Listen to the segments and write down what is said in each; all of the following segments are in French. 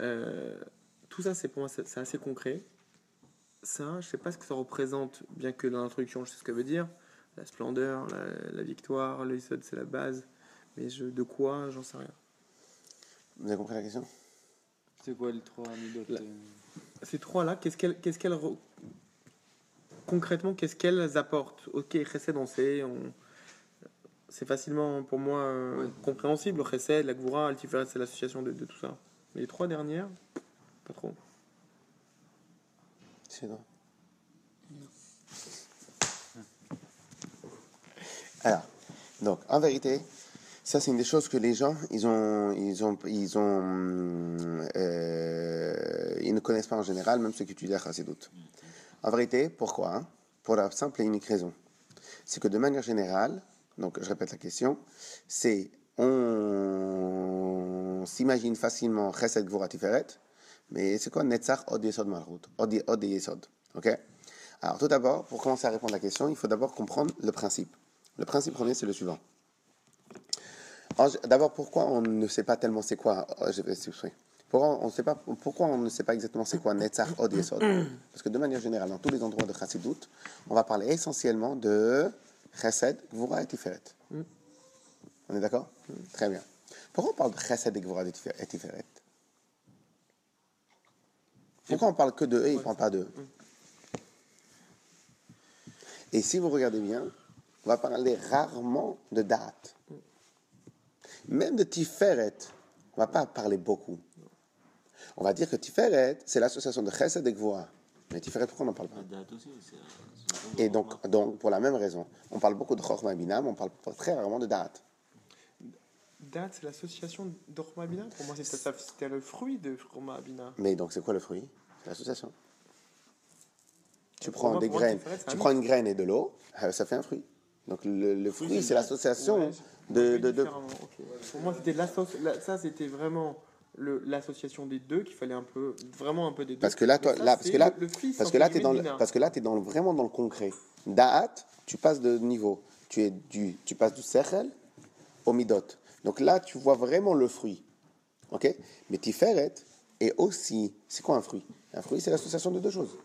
Euh, tout ça, c'est pour moi, c'est assez concret. Ça, je sais pas ce que ça représente, bien que dans l'introduction, je sais ce que ça veut dire. La splendeur, la, victoire, le c'est la base. Mais je, de quoi, j'en sais rien. Vous avez compris la question? C'est quoi les trois anecdotes euh? Ces trois-là, qu'est-ce qu'elles qu'est-ce qu'elles concrètement, qu'est-ce qu'elles apportent? Ok, Chesed, on sait, on... c'est facilement pour moi euh, compréhensible. Chesed, la Gvura, Altiferet, c'est l'association de, de, tout ça. Mais les trois dernières, pas trop. C'est non. Alors, donc, en vérité, ça, c'est une des choses que les gens, ils ont, ils ont, ils ont, euh, ils ne connaissent pas en général, même ceux qui étudient la doute. En vérité, pourquoi hein? Pour la simple et unique raison. C'est que de manière générale, donc je répète la question, c'est on s'imagine facilement Chesed Gvura Tiferet, mais c'est quoi Netzach Od Yesod Malchut? Od Yesod. Ok? Alors tout d'abord, pour commencer à répondre à la question, il faut d'abord comprendre le principe. Le principe premier, c'est le suivant. D'abord, pourquoi on ne sait pas tellement c'est quoi Je vais pourquoi on, sait pas, pourquoi on ne sait pas exactement c'est quoi Netzach Od Yesod? Parce que de manière générale, dans tous les endroits de Chassidut, on va parler essentiellement de Chesed, Gvura et Tiferet. On est d'accord? Très bien. Pourquoi on parle de Chesed et Gvura et Tiferet Pourquoi on parle que de eux et on ne parle pas de eux Et si vous regardez bien, on va parler rarement de date. Même de Tiferet, on ne va pas parler beaucoup. On va dire que Tiferet, c'est l'association de Chesed et Gvura. Mais Tiferet, pourquoi on n'en parle pas? Et donc, donc, pour la même raison, on parle beaucoup de Chorma Binam, on parle très rarement de date. Date, c'est l'association d'Chorma Binam Pour moi, c'était le fruit de Binam. Mais donc, c'est quoi le fruit? C'est l'association. Tu prends des graines, tu prends une graine et de l'eau, euh, ça fait un fruit. Donc le, fruit, c'est l'association de, de, Pour moi, c'était ça, c'était vraiment l'association des deux qu'il fallait un peu vraiment un peu des deux. Parce que là, toi, là parce que là, parce que là, es dans parce que là, es dans vraiment dans le concret. Da'at, tu passes de niveau. Tu es du, tu passes du sechel au midot. Donc là, tu vois vraiment le fruit. Ok? Mais tiferet est aussi. C'est quoi un fruit? Un fruit, c'est l'association de deux choses.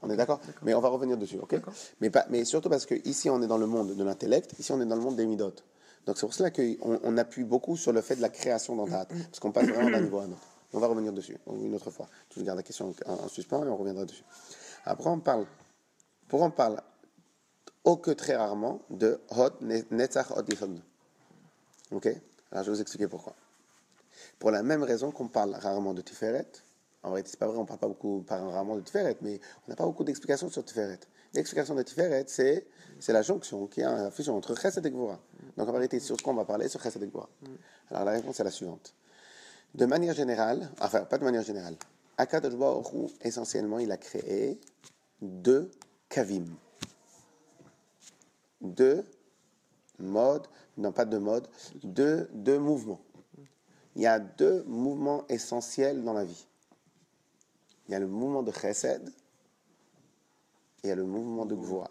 On est d'accord? Mais on va revenir dessus, ok? Mais, pas, mais surtout parce que ici, on est dans le monde de l'intellect, ici, on est dans le monde des midot. Donc c'est pour cela qu'on on appuie beaucoup sur le fait de la création dans parce qu'on passe vraiment d'un niveau à un autre. On va revenir dessus une autre fois. Je garde la question en, suspens et on reviendra dessus. Après, on parle, pour on parle, au que très rarement, de Hod Netzach Hod Ok? Alors je vais vous expliquer pourquoi. Pour la même raison qu'on parle rarement de Tiferet, en vrai, c'est pas vrai, on parle pas beaucoup, parle rarement de Tiferet, mais on n'a pas beaucoup d'explications sur Tiferet. L'explication de Tiferet, c'est, c'est la jonction, qui est la fusion entre Chesed et Gvura. Donc en réalité, sur ce qu'on va parler, sur Chesed et Gvura. Alors la réponse est la suivante. De manière générale, enfin, pas de manière générale, Akadosh Baruch essentiellement, il a créé deux kavim. Deux modes, non pas deux modes, deux, deux mouvements. Il y a deux mouvements essentiels dans la vie. Il y a le mouvement de chesed et il y a le mouvement de gvoa.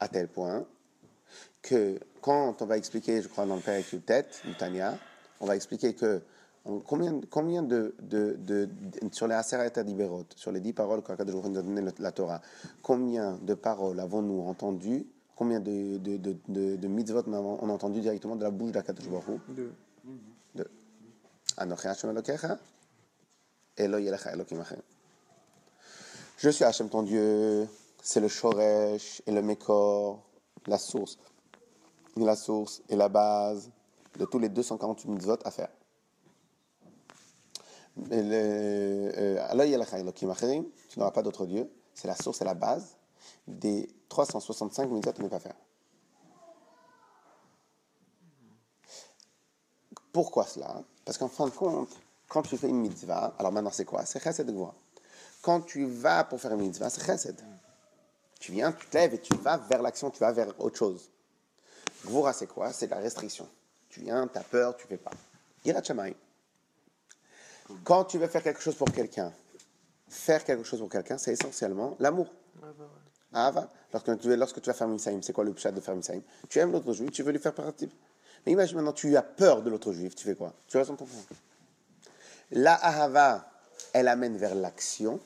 À tel point que quand on va expliquer, je crois dans le Père tête, du Tanya, on va expliquer que combien, combien de, de, de, sur les Aseret Adiberot, sur les dix paroles qu'Akadosh nous donné la Torah, combien de paroles avons-nous entendues Combien de, de, de, de, mitzvot on a entendu directement de la bouche d'Akadosh Baruch Deux. Deux. Je suis Hachem ton Dieu, c'est le Shoresh et le Mekor, la source, la source et la base de tous les 248 mitzvot à faire. Euh, tu n'auras pas d'autre Dieu, c'est la source et la base des 365 mitzvot à ne pas faire. Pourquoi cela? Parce qu'en fin de compte, quand tu fais une mitzvah, alors maintenant c'est quoi? C'est chesed gvura. Quand tu vas pour faire une mitzvah, c'est chesed. Tu viens, tu te lèves et tu vas vers l'action, tu vas vers autre chose. Gvura, c'est quoi? C'est la restriction. Tu viens, tu as peur, tu fais pas. Irat Quand tu veux faire quelque chose pour quelqu'un, faire quelque chose pour quelqu'un, c'est essentiellement l'amour. Ah, va. Lorsque tu, lorsque tu vas faire Misaïm, c'est quoi le pshat de faire Misaïm Tu aimes l'autre juif, tu veux lui faire partie. Mais imagine maintenant, tu as peur de l'autre juif, tu fais quoi? Tu restes dans ton. La ahava, elle amène vers l'action.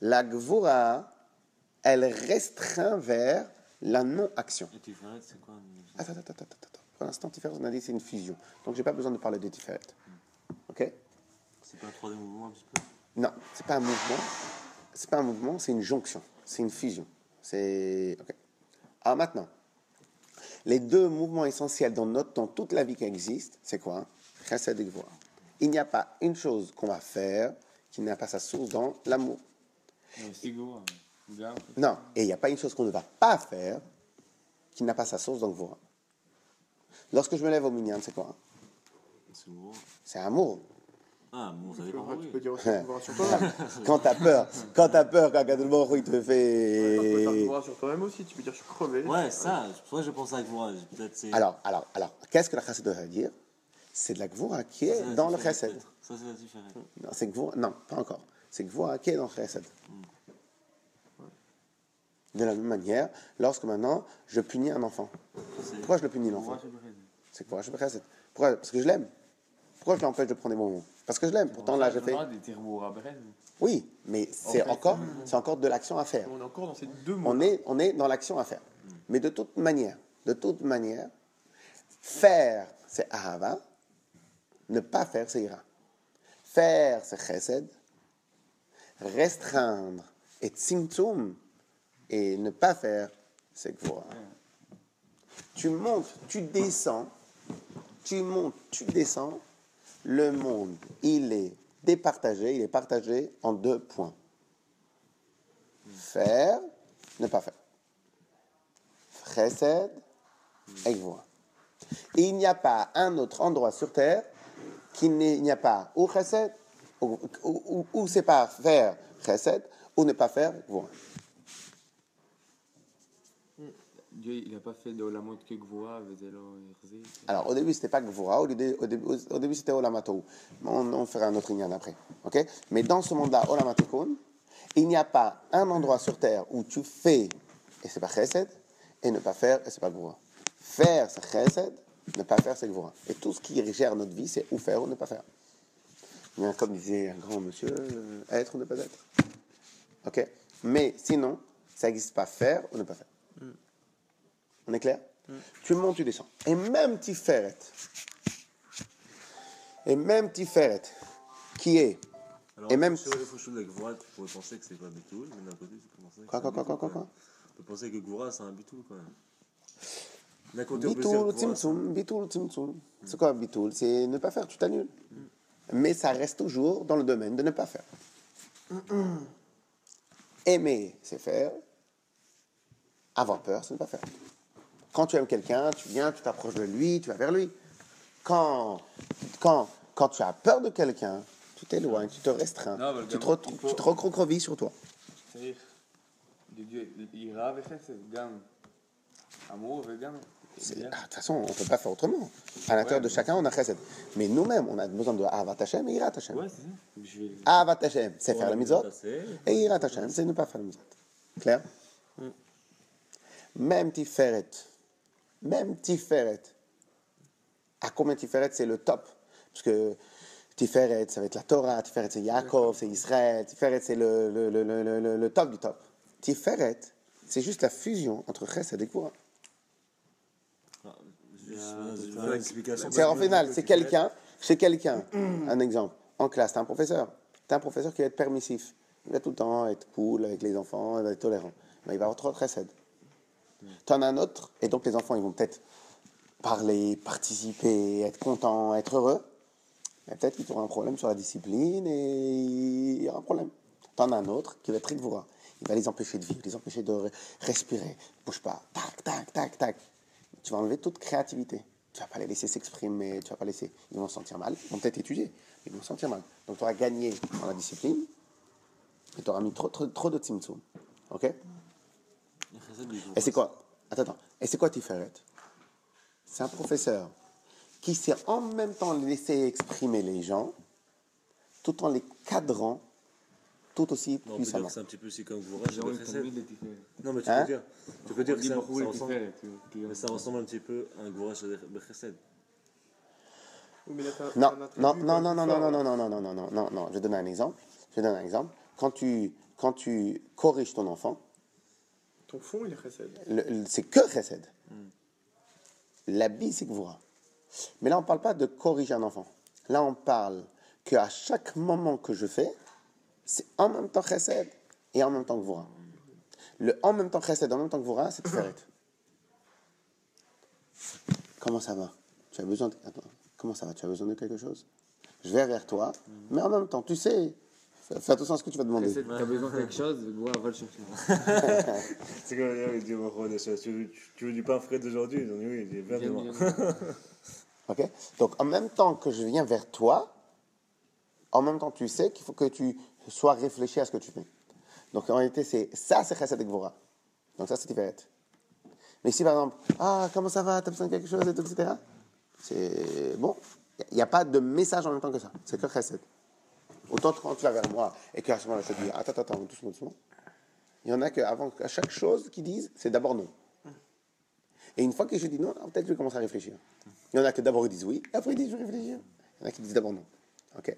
La gvura, elle restreint vers la non-action. Quoi Attends, attends, attends, attends. Pour l'instant, Tiferet, on a dit c'est une fusion. Donc, j'ai pas besoin de parler de Tiferet. Ok? C'est pas un troisième mouvement un petit peu? Non, c'est pas un mouvement. C'est pas un mouvement, c'est une jonction. C'est une fusion. C'est. Ok. Alors maintenant, les deux mouvements essentiels dans, notre, dans toute la vie qui existe, c'est quoi? Chesed et Gvura. Il n'y a pas une chose qu'on va faire qui n'a pas sa source dans l'amour. Non, et il n'y a pas une chose qu'on ne va pas faire qui n'a pas sa source dans le Gvura. Lorsque je me lève au minyan, c'est quoi? C'est amour. Ah, bon, Tu dépend. peux, tu peux dire aussi que tu sur toi-même. Quand t'as peur, quand t'as peur, quand Hu, il te Tu peux faire fait. sur toi-même aussi. Tu peux dire je suis crevé. Ouais, ça, c'est pour ça que je à c'est. Alors, alors, alors, qu'est-ce que la chassid doit dire? C'est de la Gvura qui est dans le peut-être. Ça, c'est la différence. Non, c'est Gvura, non, pas encore. C'est Gvura qui est dans le chesed. De la même manière, lorsque maintenant je punis un enfant. Pourquoi je le punis l'enfant? C'est chez chesed. Pourquoi? Parce que je l'aime. Pourquoi je l'empêche de prendre des moments? Parce que je l'aime. Pourtant là, des Brest. Oui, mais c'est encore, c'est encore de l'action à faire. On est encore dans ces deux mots. On est, on est dans l'action à faire. Mais de toute manière, de toute manière, faire, c'est ahava. Ne pas faire, c'est ira. Faire, c'est chesed. Restreindre et tzimtzum. Et ne pas faire, c'est gvura. Tu montes, tu descends. Tu montes, tu descends. Le monde, il est départagé. Il est partagé en deux points. Faire, ne pas faire. Chesed. Et il n'y a pas un autre endroit sur terre qui n'est- il n'y a pas ou chesed, ou, c'est pas faire chesed, ou ne pas faire gvura. Dieu, il n'a pas fait de la mode que Irzi. Alors au début c'était pas gvura, au début, au début, c'était olamatou. On, fera un autre ignan après. ok? Mais dans ce monde-là, il n'y a pas un endroit sur terre où tu fais et c'est pas chesed, et ne pas faire et c'est pas gvura. Faire c'est chesed, ne pas faire c'est gvura. Et tout ce qui gère notre vie, c'est ou faire ou ne pas faire. Comme disait un grand monsieur, euh, être ou ne pas être. Ok? Mais sinon, ça n'existe pas faire ou ne pas faire. On est clair? Tu montes, tu descends. Et même Tiferet, et même Tiferet, qui est. Alors, Et même- sur les de la Gvura, tu pourrais penser que c'est pas Bitoul, mais d'un côté, tu peux penser que Quoi, c'est un quoi, quoi, quoi, quoi, même. On peut penser que Gvura, c'est un Bitoul quand même. D'un côté, on peut Bitoul, Tzimtzum, Bitoul, Tzimtzum. C'est quoi Bitoul? C'est ne pas faire, tu t'annules. Mais ça reste toujours dans le domaine de ne pas faire. Aimer, c'est faire. Avoir peur, c'est ne pas faire. Quand tu aimes quelqu'un, tu viens, tu t'approches de lui, tu vas vers lui. Quand, quand, quand tu as peur de quelqu'un, tu t'éloignes, tu te restreins, tu, te, tu te recroquevilles sur toi. Ah, de toute façon, on ne peut pas faire autrement. À l'intérieur de chacun, on a chesed. Mais nous-mêmes, on a besoin de Avat Hashem et Irat Hashem. C'est faire la mitzvot. Et iratashem, c'est ne pas faire la mitzvot. Clair? Même Tiferet même Tiferet, à combien Tiferet, c'est le top? Parce que Tiferet, ça va être la Torah, Tiferet, c'est Yaakov, c'est Israël, Tiferet, c'est le, le, le, le, le, le top du top. Tiferet, c'est juste la fusion entre Chesed et Gvura. Ah, explication. C'est en final, c'est quelqu'un, c'est quelqu'un, un exemple, en classe, t'as un professeur, t'as un professeur qui va être permissif, il va tout le temps être cool avec les enfants, il va être tolérant, mais il va avoir trop de recède. T'en as un autre, et donc les enfants, ils vont peut-être parler, participer, être contents, être heureux, mais peut-être qu'il y aura un problème sur la discipline et il y aura un problème. T'en as un autre qui va être rigourois. Il va les empêcher de vivre, les empêcher de re- respirer. Bouge pas. Tac, tac, tac, tac. Tu vas enlever toute créativité. Tu vas pas les laisser s'exprimer, tu vas pas laisser. Ils vont se sentir mal. Ils vont peut-être étudier, ils vont se sentir mal. Donc tu auras gagné dans la discipline et tu auras mis trop, trop, trop de tzimtzum. Ok? Et c'est quoi? Attends, attends. Et c'est quoi Tiferet? C'est un professeur qui sait en même temps laisser exprimer les gens, tout en les cadrant tout aussi Non, puissamment. c'est un petit peu aussi comme vous. Non, mais tu Hein? peux dire, tu peux dire que ça, ça ressemble, mais ça ressemble un petit peu à un gourage Bechesed. T'as- Non, non, non, non, non, non, non, non, non, non, non, non, non, non. Je vais donner un exemple. Je vais donner un exemple. Quand tu, quand tu corriges ton enfant, Ton fond, il est chesed. c'est que chesed. La bille, c'est gvura. Mais là, on ne parle pas de corriger un enfant. Là, on parle qu'à chaque moment que je fais, c'est en même temps chesed et en même temps gvura. Le en même temps chesed, en même temps gvura, c'est tiferet. Comment ça va? Tu as besoin de... Attends, comment ça va? Tu as besoin de quelque chose? Je vais vers toi, mais en même temps, tu sais, fais fais attention à ce que tu vas demander. De- T'as besoin de quelque chose, Gvura va le chercher. C'est comme dire, il dit, tu veux, du pain frais d'aujourd'hui? Ils ont dit oui, il est demain. Ok Donc, en même temps que je viens vers toi, en même temps, tu sais qu'il faut que tu sois réfléchi à ce que tu fais. Donc, en réalité, c'est ça, c'est Chesed et Gvura. Donc, ça, c'est Tiferet. Mais si, par exemple, ah, comment ça va, t'as besoin de quelque chose, et tout, etc., c'est bon. Il n'y a pas de message en même temps que ça. C'est que Chesed. Autant quand tu vas vers moi et qu'à ce moment-là, je te dis, attends, attends, attends, doucement, doucement. Il y en a qu'avant, à chaque chose qu'ils disent, c'est d'abord non. Et une fois que je dis non, peut-être je commence à réfléchir. Il y en a que d'abord ils disent oui, et après ils disent je vais réfléchir. Il y en a qui disent d'abord non. Ok.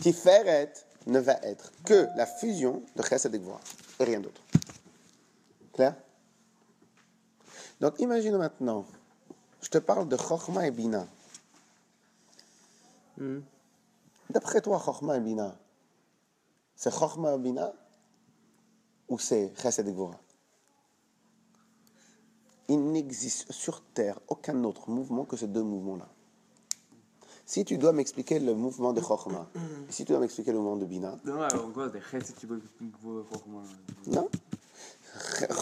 Tiferet ne va être que la fusion de Chesed et Gvura, et rien d'autre. Clair? Donc imagine maintenant, je te parle de Chochma et Bina. D'après toi, Chochma et Bina, c'est Chochma et Bina ou c'est Chesed et Gvura? Il n'existe sur Terre aucun autre mouvement que ces deux mouvements-là. Si tu dois m'expliquer le mouvement de Chochma, et si tu dois m'expliquer le mouvement de Bina, Non,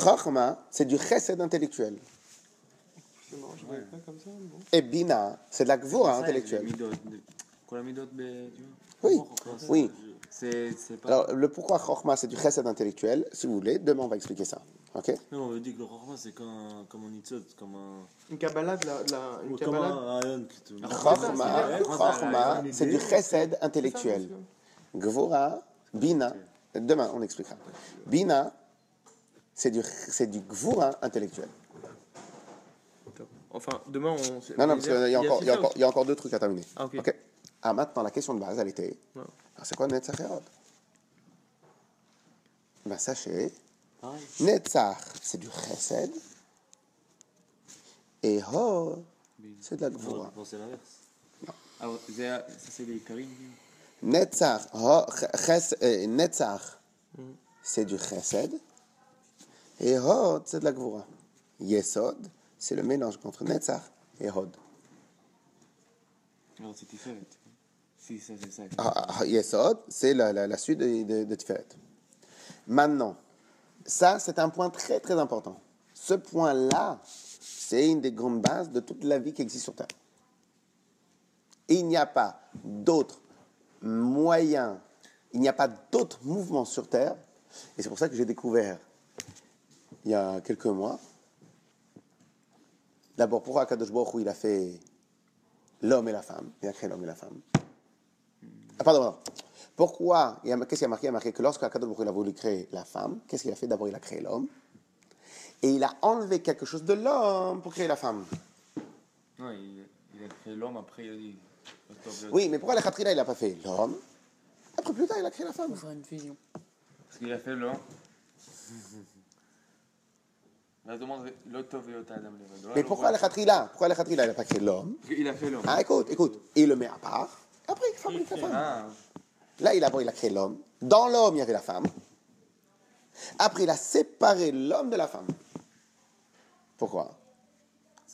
non c'est du Chesed intellectuel. Et Bina, c'est de la Gvura intellectuelle. Oui, oui. C'est c'est pas. Alors, le pourquoi Chochma, c'est du Chesed intellectuel, si vous voulez, demain on va expliquer ça. Ok Non, on veut dire que le Chorma, c'est comme un, comme un Nitzot, comme un. Une Kabbalah, de la, de la, une Comme un c'est du Chesed intellectuel. Gvura, Bina, demain on expliquera. Bina, c'est du, c'est du Gvura intellectuel. Enfin, demain, on. Non, non, parce qu'il y, a encore- il y, a Sissa encore- il y a encore deux trucs à terminer. Ah, ok. Ah, maintenant, la question de base, elle était Ouais. alors, c'est quoi Netzach et Hod Ben, sachez. Netzach, c'est du Chesed, et Hod, c'est de la Gvura. penser l'inverse. Alors, c'est- ça, c'est les Karim. Netzach, Ho- Ches- Netzach, c'est du Chesed, et Hod, c'est de la Gvura. Yesod, c'est le mélange entre Netzach et Hod. Alors, c'est Tiferet. C'est ça. Ah, ah, Yesod, c'est la, suite de, de, Tiferet. Maintenant, ça, c'est un point très, très important. Ce point-là, c'est une des grandes bases de toute la vie qui existe sur Terre. Il n'y a pas d'autres moyens, il n'y a pas d'autres mouvements sur Terre. Et c'est pour ça que j'ai découvert, il y a quelques mois, d'abord, pourquoi Kadosh Baruch il a fait l'homme et la femme, il a créé l'homme et la femme. Ah, pardon, pardon. Pourquoi Qu'est-ce qu'il y a marqué? Il a marqué que lorsque Akadosh il a voulu créer la femme, qu'est-ce qu'il a fait? D'abord, il a créé l'homme. Et il a enlevé quelque chose de l'homme pour créer la femme. Non, il, il a créé l'homme, après il a dit. Oui, mais pourquoi la Khatrina, il n'a pas fait l'homme? Après, plus tard, il a créé la femme. faire une fusion. Parce qu'il a fait l'homme. La demande. Mais pourquoi la Khatrina? Pourquoi la Khatrina, il n'a pas créé l'homme? Il a fait l'homme. Ah, écoute, écoute. Il le met à part. Après, il fabrique la femme. Ah, Là, il a, il a créé l'homme. Dans l'homme, il y avait la femme. Après, il a séparé l'homme de la femme. Pourquoi?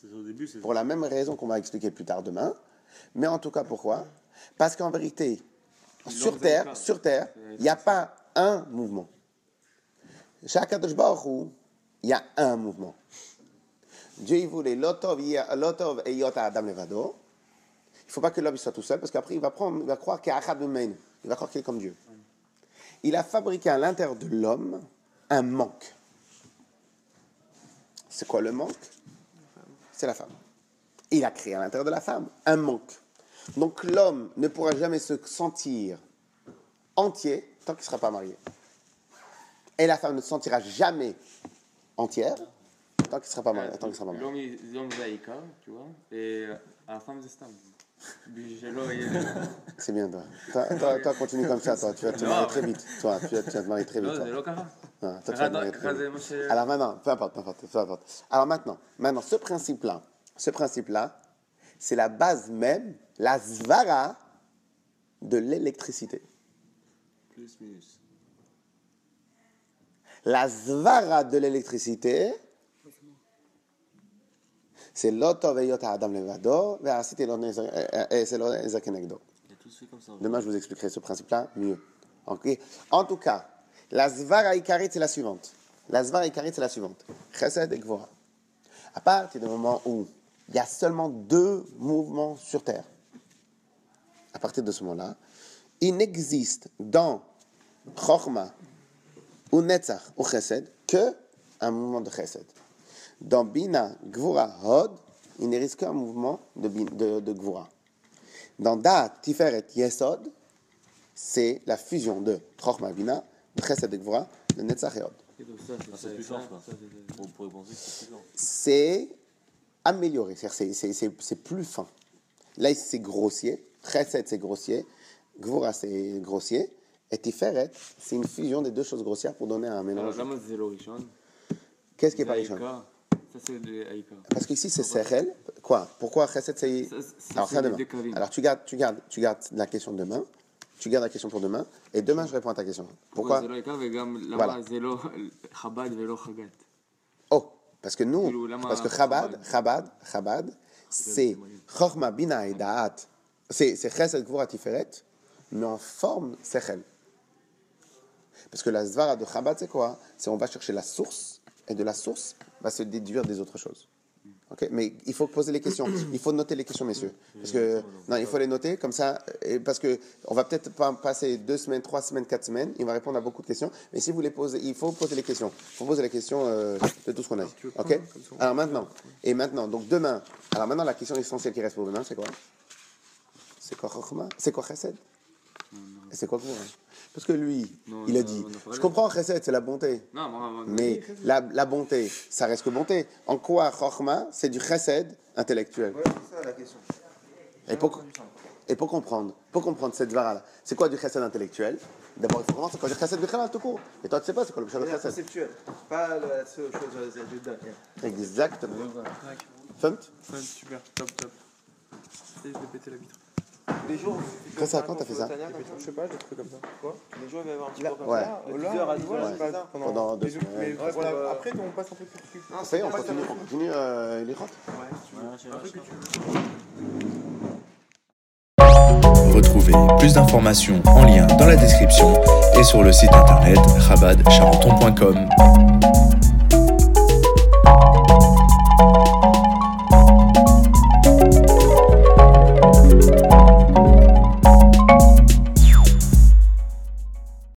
Au début. Pour la même raison qu'on va expliquer plus tard demain. Mais en tout cas, pourquoi? Parce qu'en vérité, sur Terre, sur Terre, il n'y a pas un mouvement. Baruch Hu, il y a un mouvement. Dieu, voulait l'otov et yota adam levado. Il ne faut pas que l'homme soit tout seul, parce qu'après, il va, prendre, il va croire qu'il est comme Dieu. Il a fabriqué à l'intérieur de l'homme un manque. C'est quoi le manque? C'est la femme. Il a créé à l'intérieur de la femme un manque. Donc l'homme ne pourra jamais se sentir entier tant qu'il ne sera pas marié. Et la femme ne se sentira jamais entière tant qu'il ne sera pas marié. Tant tu vois, et la femme c'est bien, toi. Toi, toi, continue comme ça, toi. Tu vas te marier très vite. Toi, tu vas, tu vas te marier très vite. toi, tu vas te marier très vite. Alors maintenant, peu importe, peu importe, peu importe. Alors maintenant, maintenant, ce principe-là, ce principe-là, c'est la base même, la zvara de l'électricité. Plus, minus. La zvara de l'électricité, c'est l'autoveyot Adam Levado, c'est l'Ezakenegdo. Demain, je vous expliquerai ce principe-là mieux. Okay. En tout cas, la zvara ikarit, c'est la suivante. La zvara ikarit, c'est la suivante. Chesed et Gvora. À partir du moment où il y a seulement deux mouvements sur Terre, à partir de ce moment-là, il n'existe dans Chochma ou Netzach ou Chesed que un mouvement de Chesed. Dans Bina, Gvura, Hod, il n'y risque qu'un mouvement de, de, de Gvura. Dans Da, Tiferet, Yesod, c'est la fusion de Chochma, Bina, de Chesed et Gvura, de Netzach et Hod. C'est amélioré, c'est plus fin. Là, c'est grossier. Chesed, c'est grossier. Gvura, c'est grossier. Et Tiferet, c'est une fusion des deux choses grossières pour donner un mélange. Qu'est-ce qui est pas Rishon Parce qu'ici, c'est Sechel. Quoi? Pourquoi Chesed, c'est. Alors, ça demain. Alors, tu gardes, tu, gardes, tu gardes la question demain. Tu gardes la question pour demain. Et demain, je réponds à ta question. Pourquoi? Voilà. Oh, parce que nous, parce que Chabad, Chabad, Chabad, c'est Chorma Bina et Da'at. C'est Chesed Gvura Tiferet, mais en forme Sechel. Parce que la Zvara de Chabad, c'est quoi? C'est on va chercher la source, et de la source va se déduire des autres choses. Ok, mais il faut poser les questions. Il faut noter les questions, messieurs. Parce que non, il faut les noter comme ça, et parce que on va peut-être pas passer deux semaines, trois semaines, quatre semaines. Il va répondre à beaucoup de questions. Mais si vous les posez, il faut poser les questions. Il faut poser les questions euh, de tout ce qu'on a. Ok? Alors maintenant, et maintenant, donc demain. Alors maintenant, la question essentielle qui reste pour demain, c'est quoi? C'est quoi C'est quoi Chesed? C'est quoi Gvura parce que lui, il a dit, je comprends Chesed, c'est la bonté. mais la, la, bonté, ça reste que bonté. En quoi Chochma, c'est du Chesed intellectuel? C'est ça la question. Et pour, et pour comprendre, pour comprendre cette vara c'est quoi du Chesed intellectuel? D'abord, il faut comprendre, c'est quoi du Chesed Bichalal tout court. Et toi, tu sais pas, c'est quoi le Chesed Chesed? conceptuel, pas la seule chose du Dan. Exactement. Fun Super, top, top. Et je vais péter la vitre. Les jours. Quand ça, quand t'as fait ça Je sais pas, des trucs comme ça. Quoi Les jours, il va y avoir un petit peu comme ouais. ça. De 10h à 10h, Pendant deux semaines. Mais voilà, après, on passe un peu plus dessus. Ah, ça y est, on continue, on continue euh, les rotes Ouais, si tu veux. Un truc que tu veux. Retrouvez plus d'informations en lien dans la description et sur le site internet rabadcharenton.com.